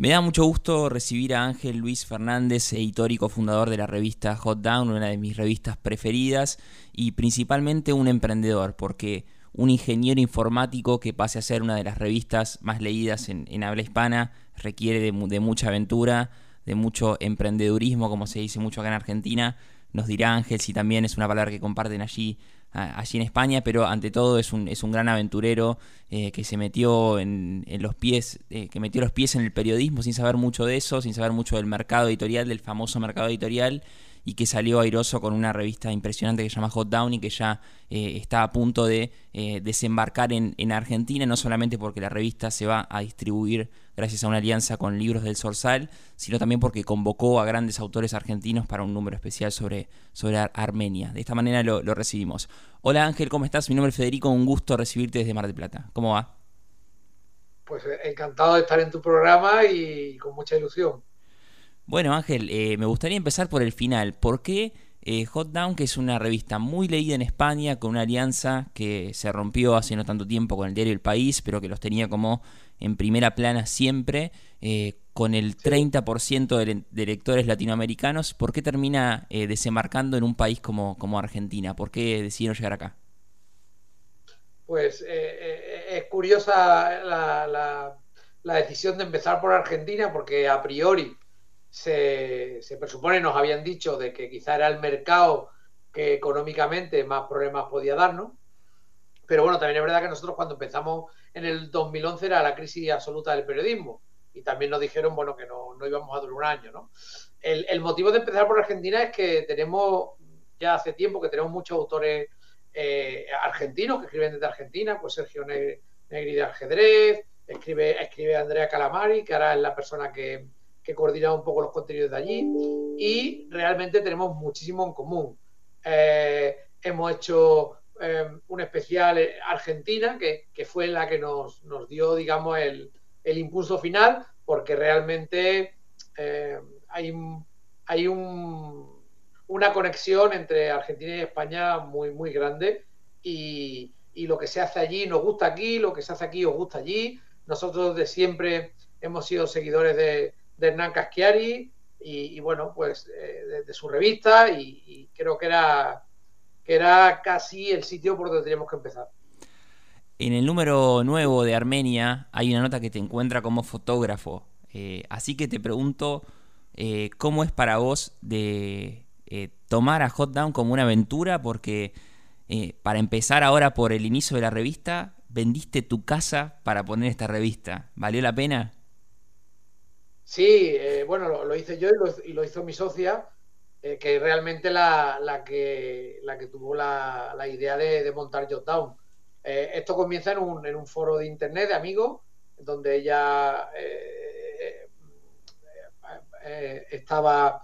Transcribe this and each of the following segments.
Me da mucho gusto recibir a Ángel Luis Fernández, editor y cofundador de la revista Hot Down, una de mis revistas preferidas, y principalmente un emprendedor, porque un ingeniero informático que pase a ser una de las revistas más leídas en, habla hispana requiere de, de, mucha aventura, de mucho emprendedurismo, como se dice mucho acá en Argentina. Nos dirá Ángel si también es una palabra que comparten allí allí en España, pero ante todo es un, es un gran aventurero eh, que se metió en, los pies, eh, que metió los pies en el periodismo sin saber mucho de eso, sin saber mucho del mercado editorial, del famoso mercado editorial, y que salió airoso con una revista impresionante que se llama Hot Down y que ya eh, está a punto de desembarcar en, en Argentina, no solamente porque la revista se va a distribuir gracias a una alianza con Libros del Sorsal, sino también porque convocó a grandes autores argentinos para un número especial sobre, sobre Armenia. De esta manera lo, recibimos. Hola Ángel, ¿cómo estás? Mi nombre es Federico, un gusto recibirte desde Mar del Plata. ¿Cómo va? Pues eh, encantado de estar en tu programa y con mucha ilusión. Bueno Ángel, eh, me gustaría empezar por el final. ¿Por qué eh, Hot Down, que es una revista muy leída en España, con una alianza que se rompió hace no tanto tiempo con el diario El País, pero que los tenía como en primera plana siempre, eh, con el 30% de, lectores latinoamericanos, ¿por qué termina eh, desembarcando en un país como, como Argentina? ¿Por qué decidieron llegar acá? Pues es curiosa la, la, decisión de empezar por Argentina, porque a priori se, se presupone, nos habían dicho, de que quizá era el mercado que económicamente más problemas podía darnos. Pero bueno, también es verdad que nosotros cuando empezamos en el 2011 era la crisis absoluta del periodismo y también nos dijeron, bueno, que no, no íbamos a durar un año, ¿no? El, motivo de empezar por Argentina es que tenemos, ya hace tiempo que tenemos muchos autores eh, argentinos que escriben desde Argentina, pues Sergio Negri de Ajedrez, escribe, escribe Andrea Calamari, que ahora es la persona que, que coordina un poco los contenidos de allí, y realmente tenemos muchísimo en común. Eh, hemos hecho eh, un especial eh, Argentina, que, fue la que nos, nos dio, digamos, el, el, impulso final, porque realmente hay, hay un, una conexión entre Argentina y España muy, muy grande, y, y lo que se hace allí nos gusta aquí, lo que se hace aquí os gusta allí. Nosotros de siempre hemos sido seguidores de, de Hernán Caschiari y, bueno, pues eh, de, su revista y, creo que era, que era casi el sitio por donde teníamos que empezar. En el número nuevo de Armenia hay una nota que te encuentra como fotógrafo. Eh, así que te pregunto, eh, ¿cómo es para vos de tomar a Hot Down como una aventura? Porque para empezar ahora por el inicio de la revista, vendiste tu casa para poner esta revista. ¿Valió la pena? Sí, eh, bueno, lo, hice yo y lo, hizo mi socia, eh, que realmente la, la, que, la que tuvo la, la idea de, montar Jotdown. Eh, esto comienza en un, en un, foro de internet de amigos, donde ella estaba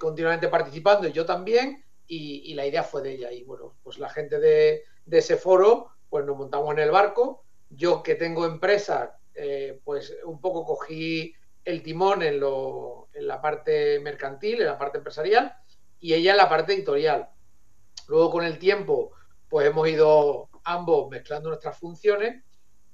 continuamente participando y yo también, y, la idea fue de ella. Y bueno, pues la gente de, de ese foro, pues nos montamos en el barco. Yo que tengo empresa, pues un poco cogí el timón en, la parte mercantil, en la parte empresarial, y ella en la parte editorial. Luego con el tiempo, pues hemos ido ambos mezclando nuestras funciones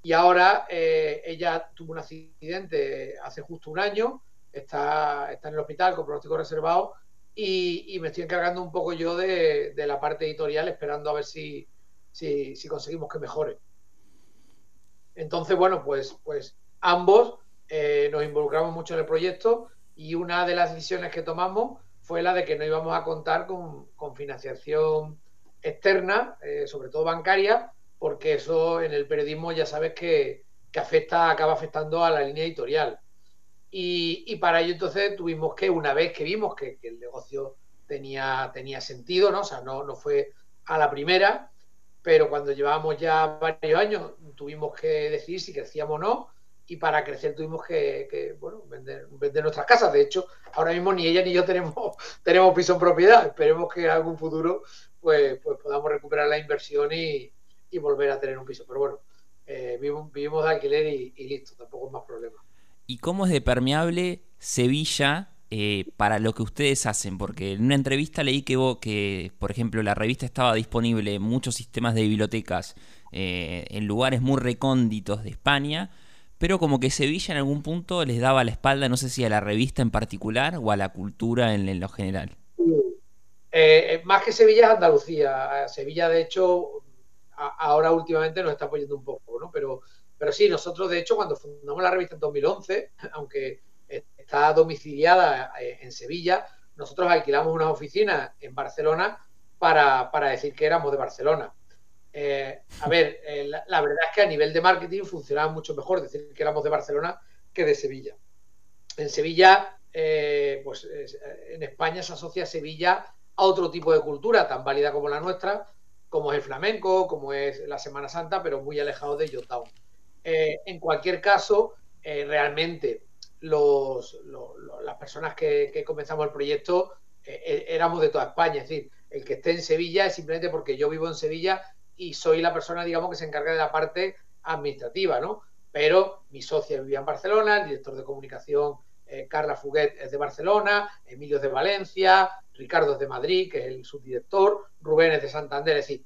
y ahora eh, ella tuvo un accidente hace justo un año, está, está en el hospital con pronóstico reservado y, me estoy encargando un poco yo de, la parte editorial esperando a ver si, si, si, conseguimos que mejore. Entonces, bueno, pues, pues ambos eh, nos involucramos mucho en el proyecto y una de las decisiones que tomamos fue la de que no íbamos a contar con, financiación externa, eh, sobre todo bancaria, porque eso en el periodismo ya sabes que, afecta, acaba afectando a la línea editorial. Y, para ello entonces tuvimos que, una vez que vimos que, el negocio tenía, tenía sentido, ¿no? O sea, no, no fue a la primera, pero cuando llevábamos ya varios años tuvimos que decidir si crecíamos o no y para crecer tuvimos que, bueno, vender, nuestras casas. De hecho, ahora mismo ni ella ni yo tenemos, tenemos piso en propiedad. Esperemos que en algún futuro pues, pues podamos recuperar la inversión y, volver a tener un piso. Pero bueno, eh, vivimos, de alquiler y, listo, tampoco es más problema. ¿Y cómo es de permeable Sevilla eh, para lo que ustedes hacen? Porque en una entrevista leí que, que, por ejemplo, la revista estaba disponible en muchos sistemas de bibliotecas eh, en lugares muy recónditos de España pero como que Sevilla en algún punto les daba la espalda, no sé si a la revista en particular o a la cultura en, lo general. Eh, eh, más que Sevilla es Andalucía. Sevilla, de hecho, ahora últimamente nos está apoyando un poco, ¿no? Pero, pero sí, nosotros, de hecho, cuando fundamos la revista en 2011, aunque está domiciliada eh, en Sevilla, nosotros alquilamos unas oficinas en Barcelona para, para decir que éramos de Barcelona. Eh, a ver, eh, la, verdad es que a nivel de marketing funcionaba mucho mejor decir que éramos de Barcelona que de Sevilla. En Sevilla, eh, pues en España se asocia Sevilla a otro tipo de cultura tan válida como la nuestra, como es el flamenco, como es la Semana Santa, pero muy alejado de Yotown. en cualquier caso, realmente las personas que, comenzamos el proyecto éramos de toda España. Es decir, el que esté en Sevilla es simplemente porque yo vivo en Sevilla y soy la persona, digamos, que se encarga de la parte administrativa, ¿no? Pero mi socia vivía en Barcelona, el director de comunicación eh, Carla Fuguet es de Barcelona, Emilio es de Valencia, Ricardo es de Madrid, que es el subdirector, Rubén es de Santander. Es decir,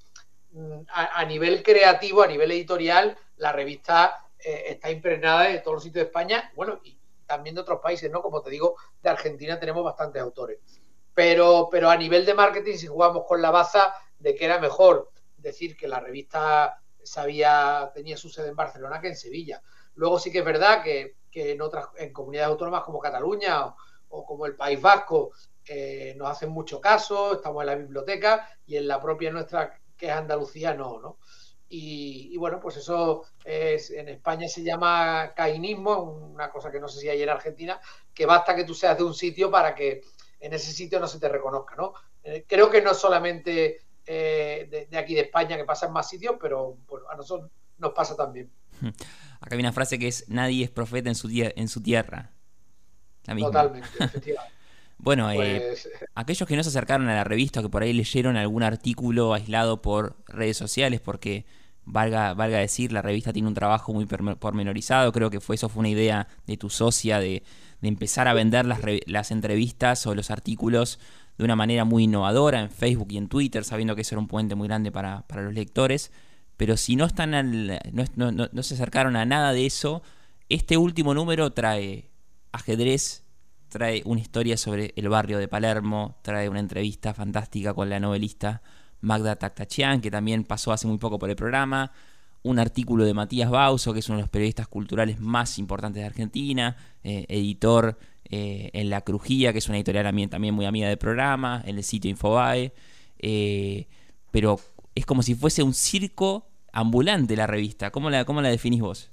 mm, a, nivel creativo, a nivel editorial, la revista eh, está impregnada de todos los sitios de España, bueno, y también de otros países, ¿no? Como te digo, de Argentina tenemos bastantes autores. Pero, pero a nivel de marketing, si jugamos con la baza de que era mejor decir que la revista sabía, tenía su sede en Barcelona que en Sevilla. Luego sí que es verdad que, en otras en comunidades autónomas como Cataluña o, como el País Vasco eh, nos hacen mucho caso, estamos en la biblioteca y en la propia nuestra que es Andalucía no, ¿no? Y, bueno, pues eso es, en España se llama cainismo, una cosa que no sé si hay en Argentina, que basta que tú seas de un sitio para que en ese sitio no se te reconozca, ¿no? Eh, creo que no solamente eh, de, aquí de España que pasa en más sitios, pero a nosotros nos pasa también. Acá hay una frase que es nadie es profeta en su, en su tierra. Totalmente, efectivamente. Bueno, eh, pues, aquellos que no se acercaron a la revista, que por ahí leyeron algún artículo aislado por redes sociales, porque valga, valga decir, la revista tiene un trabajo muy pormenorizado, creo que fue eso fue una idea de tu socia de, de empezar a vender las, las entrevistas o los artículos de una manera muy innovadora en Facebook y en Twitter, sabiendo que eso era un puente muy grande para, los lectores. Pero si no, están no, se acercaron a nada de eso, este último número trae ajedrez, trae una historia sobre el barrio de Palermo, trae una entrevista fantástica con la novelista Magda Taktachian, que también pasó hace muy poco por el programa, un artículo de Matías Bauso, que es uno de los periodistas culturales más importantes de Argentina, eh, editor eh, en La Crujía, que es una editorial también, muy amiga del programa, en el sitio Infobae, eh, pero es como si fuese un circo ambulante la revista. ¿Cómo la, cómo la definís vos?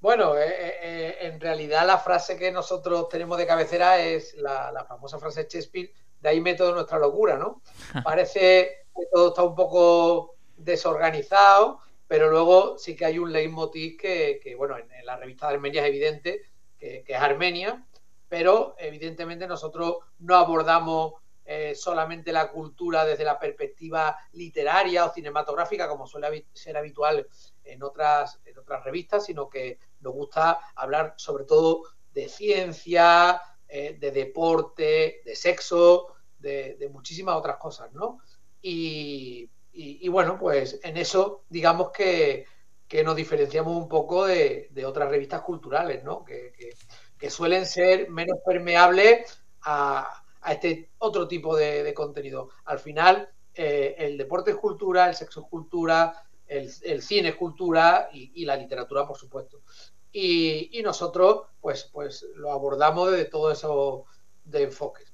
Bueno, eh, en realidad la frase que nosotros tenemos de cabecera es la, famosa frase de Shakespeare, de ahí método nuestra locura, ¿no? Parece que todo está un poco desorganizado, pero luego sí que hay un leitmotiv que, que bueno, en, en la revista de Armenia es evidente, que, es Armenia, pero evidentemente nosotros no abordamos eh, solamente la cultura desde la perspectiva literaria o cinematográfica, como suele ser habitual en otras, en otras revistas, sino que nos gusta hablar sobre todo de ciencia, eh, de deporte, de sexo, de, muchísimas otras cosas, ¿no? Y, bueno, pues en eso digamos que, que nos diferenciamos un poco de, otras revistas culturales, ¿no? Que, suelen ser menos permeables a, este otro tipo de, contenido. Al final, eh, el deporte es cultura, el sexo es cultura, el, cine es cultura y, la literatura, por supuesto. Y, nosotros, pues, pues lo abordamos desde todo eso de enfoques.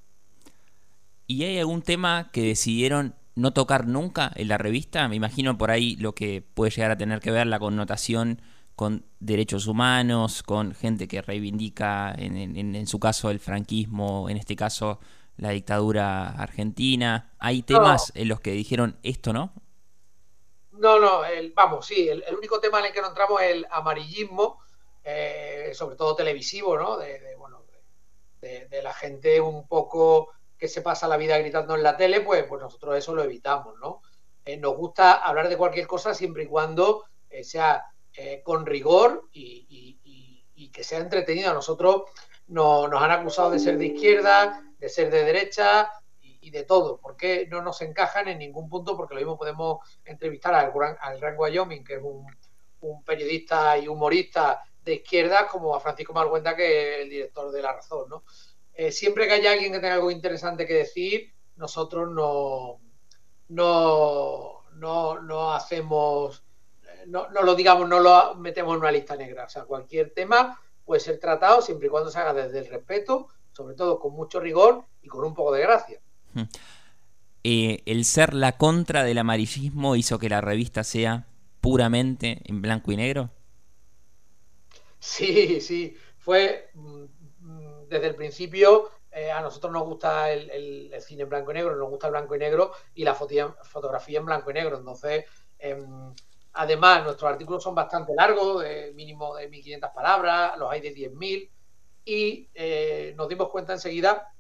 ¿Y hay algún tema que decidieron no tocar nunca en la revista. Me imagino por ahí lo que puede llegar a tener que ver la connotación con derechos humanos, con gente que reivindica, en, su caso, el franquismo, en este caso, la dictadura argentina. ¿Hay temas en los que dijeron esto, no? No, no, el, vamos, sí, el, único tema en el que no entramos es el amarillismo, eh, sobre todo televisivo, ¿no? De, bueno, de la gente un poco que se pasa la vida gritando en la tele, pues, pues nosotros eso lo evitamos, ¿no? Eh, nos gusta hablar de cualquier cosa siempre y cuando eh, sea eh, con rigor y, que sea entretenido. A nosotros no, nos han acusado de ser de izquierda, de ser de derecha y, de todo. porque no nos encajan en ningún punto? Porque lo mismo podemos entrevistar al, al Gran Wyoming, que es un, un periodista y humorista de izquierda como a Francisco Marguenda, que es el director de La Razón. ¿no? Eh, siempre que haya alguien que tenga algo interesante que decir, nosotros no, no, no, no hacemos, no, no, lo digamos, no lo metemos en una lista negra. O sea, cualquier tema puede ser tratado siempre y cuando se haga desde el respeto, sobre todo con mucho rigor y con un poco de gracia. Eh, el ser la contra del amarillismo hizo que la revista sea puramente en blanco y negro. Sí, sí, fue mm, desde el principio eh, a nosotros nos gusta el, cine en blanco y negro, nos gusta el blanco y negro y la fotografía en blanco y negro. Entonces, em, además, nuestros artículos son bastante largos, mínimo de 1500 palabras, los hay de 10.000, y eh, nos dimos cuenta enseguida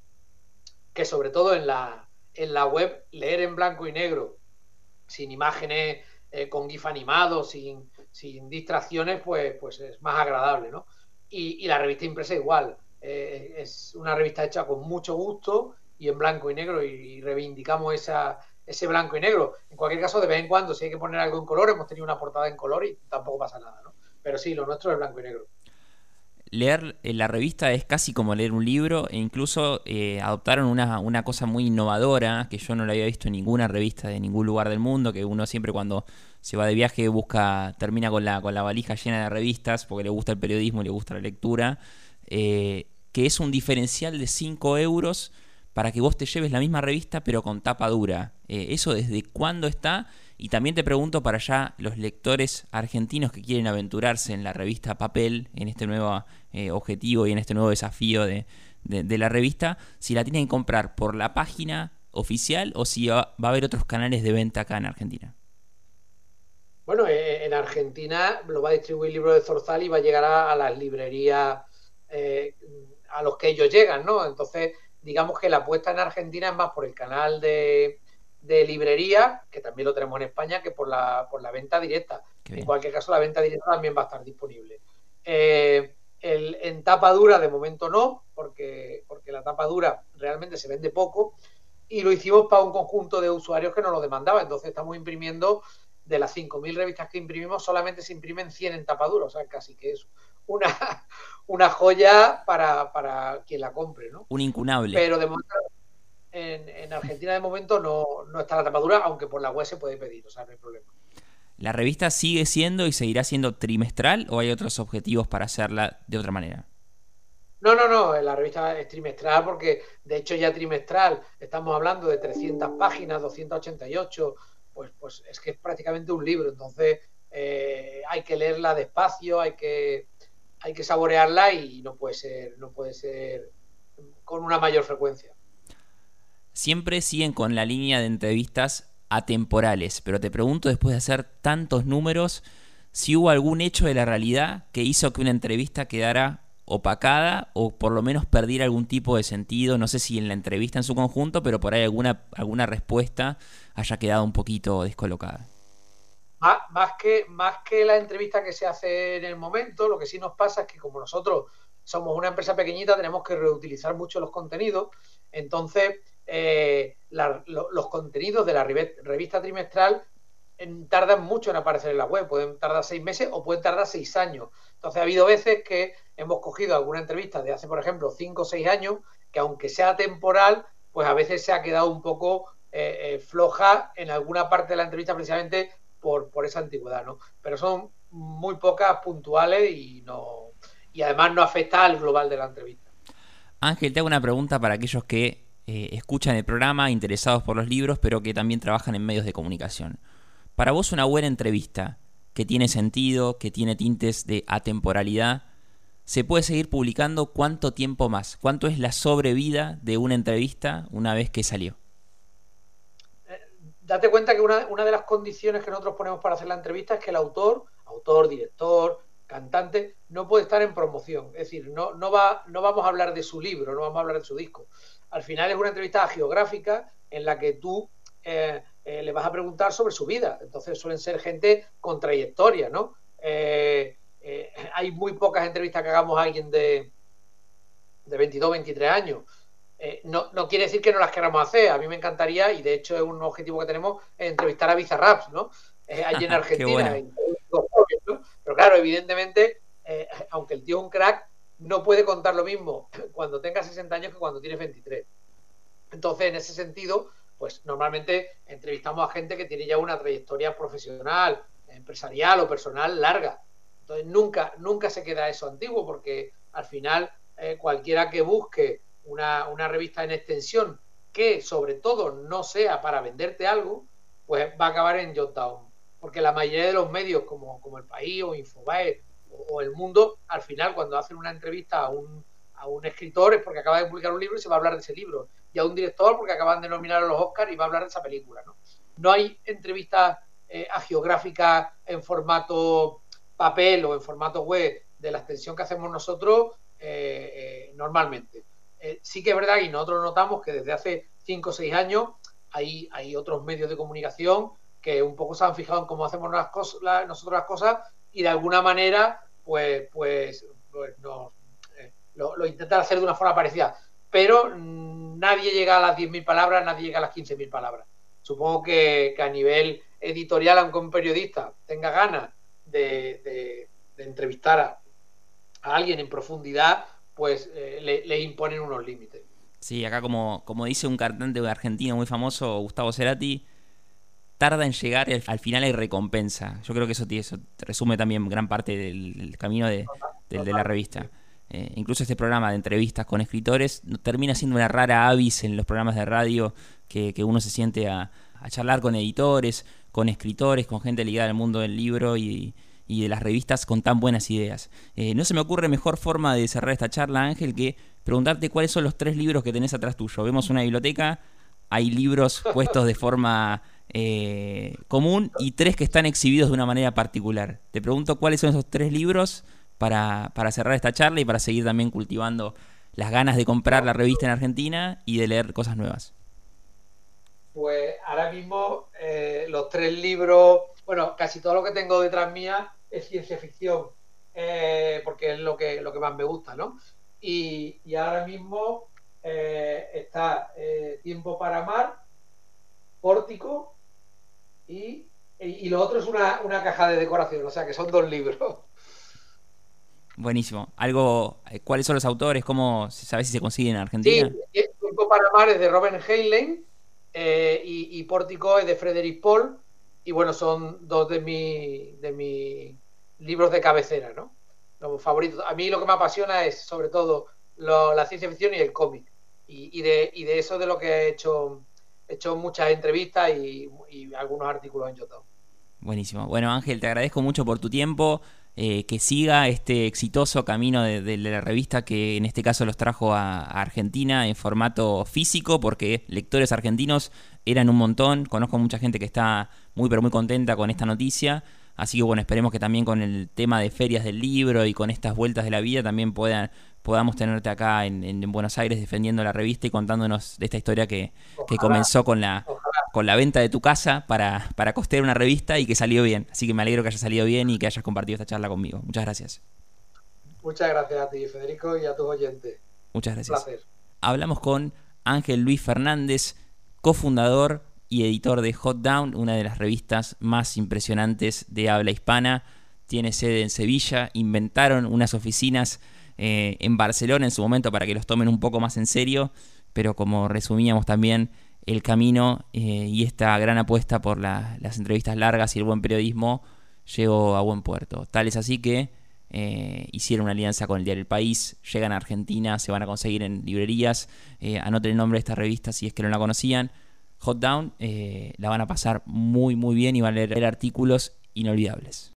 que, sobre todo en la, en la web, leer en blanco y negro, sin imágenes, eh, con GIF animado, sin, sin distracciones, pues, pues es más agradable, ¿no? Y la revista impresa igual eh, es una revista hecha con mucho gusto y en blanco y negro y, reivindicamos esa, ese blanco y negro. En cualquier caso, de vez en cuando, si hay que poner algo en color, hemos tenido una portada en color y tampoco pasa nada, ¿no? Pero sí, lo nuestro es blanco y negro. Leer la revista es casi como leer un libro e incluso eh, adoptaron una, una, cosa muy innovadora que yo no la había visto en ninguna revista de ningún lugar del mundo, que uno siempre cuando se va de viaje busca, termina con la, con la valija llena de revistas porque le gusta el periodismo, le gusta la lectura. Eh, que es un diferencial de 5 euros para que vos te lleves la misma revista pero con tapa dura. Eh, ¿Eso desde cuándo está? Y también te pregunto para allá los lectores argentinos que quieren aventurarse en la revista papel, en este nuevo eh, objetivo y en este nuevo desafío de, la revista, si la tienen que comprar por la página oficial o si va, a haber otros canales de venta acá en Argentina. Bueno, eh, en Argentina lo va a distribuir el libro de Zorzal y va a llegar a, las librerías a los que ellos llegan, ¿no? Entonces, digamos que la apuesta en Argentina es más por el canal de, librería, que también lo tenemos en España, que por la, por la venta directa. En cualquier caso, la venta directa también va a estar disponible. Eh, en tapa dura, de momento no, porque, porque la tapa dura realmente se vende poco. Y lo hicimos para un conjunto de usuarios que nos lo demandaba. Entonces, estamos imprimiendo de las 5.000 revistas que imprimimos, solamente se imprimen 100 en tapa dura. O sea, casi que es una, una joya para, quien la compre, ¿no? Un incunable. Pero de momento, en, Argentina de momento no, está la tapadura, aunque por la web se puede pedir, o sea, no hay problema. ¿La revista sigue siendo y seguirá siendo trimestral o hay otros objetivos para hacerla de otra manera? No, no, no, la revista es trimestral porque de hecho ya trimestral estamos hablando de 300 páginas, 288, pues, pues es que es prácticamente un libro, entonces eh, hay que leerla despacio, hay que hay que saborearla y no puede ser, no puede ser con una mayor frecuencia. Siempre siguen con la línea de entrevistas atemporales, pero te pregunto después de hacer tantos números si hubo algún hecho de la realidad que hizo que una entrevista quedara opacada o por lo menos perdiera algún tipo de sentido, no sé si en la entrevista en su conjunto, pero por ahí alguna, alguna respuesta haya quedado un poquito descolocada más, que, más que la entrevista que se hace en el momento, lo que sí nos pasa es que como nosotros somos una empresa pequeñita, tenemos que reutilizar mucho los contenidos. Entonces, eh, los contenidos de la revista trimestral tardan mucho en aparecer en la web. Pueden tardar seis meses o pueden tardar seis años. Entonces, ha habido veces que hemos cogido alguna entrevista de hace, por ejemplo, cinco o seis años, que aunque sea temporal, pues a veces se ha quedado un poco eh, eh, floja en alguna parte de la entrevista, precisamente por, esa antigüedad, ¿no? Pero son muy pocas puntuales y no y además no afecta al global de la entrevista. Ángel, te hago una pregunta para aquellos que eh, escuchan el programa, interesados por los libros, pero que también trabajan en medios de comunicación. Para vos una buena entrevista que tiene sentido, que tiene tintes de atemporalidad, ¿se puede seguir publicando cuánto tiempo más? ¿Cuánto es la sobrevida de una entrevista una vez que salió? Date cuenta que una, de las condiciones que nosotros ponemos para hacer la entrevista es que el autor, autor, director, cantante, no puede estar en promoción. Es decir, no, no, va, no vamos a hablar de su libro, no vamos a hablar de su disco. Al final es una entrevista geográfica en la que tú eh, eh, le vas a preguntar sobre su vida. Entonces suelen ser gente con trayectoria, ¿no? Eh, hay muy pocas entrevistas que hagamos a alguien de, de 22, 23 años. Eh, no, quiere decir que no las queramos hacer. A mí me encantaría, y de hecho es un objetivo que tenemos, entrevistar a Bizarraps, ¿no? Eh, allí en Argentina. Pero claro, evidentemente, eh, aunque el tío es un crack, no puede contar lo mismo cuando tenga 60 años que cuando tiene 23. Entonces, en ese sentido, pues normalmente entrevistamos a gente que tiene ya una trayectoria profesional, empresarial o personal larga. Entonces, nunca, nunca se queda eso antiguo porque al final eh, cualquiera que busque una, una, revista en extensión que sobre todo no sea para venderte algo, pues va a acabar en Jotdown. Porque la mayoría de los medios como, como El País o Infobae o, El Mundo, al final cuando hacen una entrevista a un, a un escritor es porque acaba de publicar un libro y se va a hablar de ese libro. Y a un director porque acaban de nominar a los Oscars y va a hablar de esa película. No, no hay entrevistas eh, agiográficas en formato papel o en formato web de la extensión que hacemos nosotros eh, eh, normalmente. Eh, sí que es verdad y nosotros notamos que desde hace 5 o 6 años hay, hay otros medios de comunicación que un poco se han fijado en cómo hacemos las cosas, nosotros las cosas y de alguna manera pues, pues, pues lo, lo, intentan hacer de una forma parecida. Pero mm, nadie llega a las 10.000 palabras, nadie llega a las 15.000 palabras. Supongo que, a nivel editorial, aunque un periodista tenga ganas de, entrevistar a, alguien en profundidad, pues eh, le, imponen unos límites. Sí, acá como, como dice un cantante argentino muy famoso, Gustavo Cerati, tarda en llegar y al, final hay recompensa. Yo creo que eso, eso resume también gran parte del, camino de, la revista. Eh, incluso este programa de entrevistas con escritores termina siendo una rara avis en los programas de radio que, uno se siente a, a, charlar con editores, con escritores, con gente ligada al mundo del libro y, y de las revistas con tan buenas ideas. Eh, no se me ocurre mejor forma de cerrar esta charla, Ángel, que preguntarte cuáles son los tres libros que tenés atrás tuyo. Vemos una biblioteca, hay libros puestos de forma eh, común y tres que están exhibidos de una manera particular. Te pregunto cuáles son esos tres libros para, para cerrar esta charla y para seguir también cultivando las ganas de comprar la revista en Argentina y de leer cosas nuevas. Pues ahora mismo eh, los tres libros, bueno, casi todo lo que tengo detrás mía es ciencia ficción, eh, porque es lo que, lo que más me gusta, ¿no? Y, ahora mismo eh, está eh, Tiempo para Amar, Pórtico y, y, lo otro es una, caja de decoración, o sea que son dos libros. Buenísimo. Algo, ¿cuáles son los autores? ¿Cómo sabes si se consiguen en Argentina? Sí, Tiempo para Amar es de Robin Heinlein y, y, Pórtico es de Frederick Paul. Y bueno, son dos de mi, de mi libros de cabecera, ¿no? Los favoritos. A mí lo que me apasiona es sobre todo la ciencia ficción y el cómic. Y, de, de, eso de lo que he hecho, he hecho muchas entrevistas y, algunos artículos en YouTube. Buenísimo. Bueno, Ángel, te agradezco mucho por tu tiempo. Eh, que siga este exitoso camino de, la revista que en este caso los trajo a, a, Argentina en formato físico, porque lectores argentinos eran un montón. Conozco mucha gente que está muy pero muy contenta con esta noticia. Así que bueno, esperemos que también con el tema de ferias del libro y con estas vueltas de la vida también puedan, podamos tenerte acá en, Buenos Aires defendiendo la revista y contándonos de esta historia que, comenzó con la, con la venta de tu casa para, para costear una revista y que salió bien. Así que me alegro que haya salido bien y que hayas compartido esta charla conmigo. Muchas gracias. Muchas gracias a ti, Federico, y a tus oyentes. Muchas gracias. Hablamos con Ángel Luis Fernández, cofundador y editor de Hot Down, una de las revistas más impresionantes de habla hispana. Tiene sede en Sevilla, inventaron unas oficinas eh, en Barcelona en su momento para que los tomen un poco más en serio, pero como resumíamos también, el camino eh, y esta gran apuesta por las entrevistas largas y el buen periodismo llegó a buen puerto. Tal es así que eh, hicieron una alianza con el diario El País, llegan a Argentina, se van a conseguir en librerías, anoten el nombre de esta revista si es que no la conocían, Hot Down, eh, la van a pasar muy muy bien y van a leer artículos inolvidables.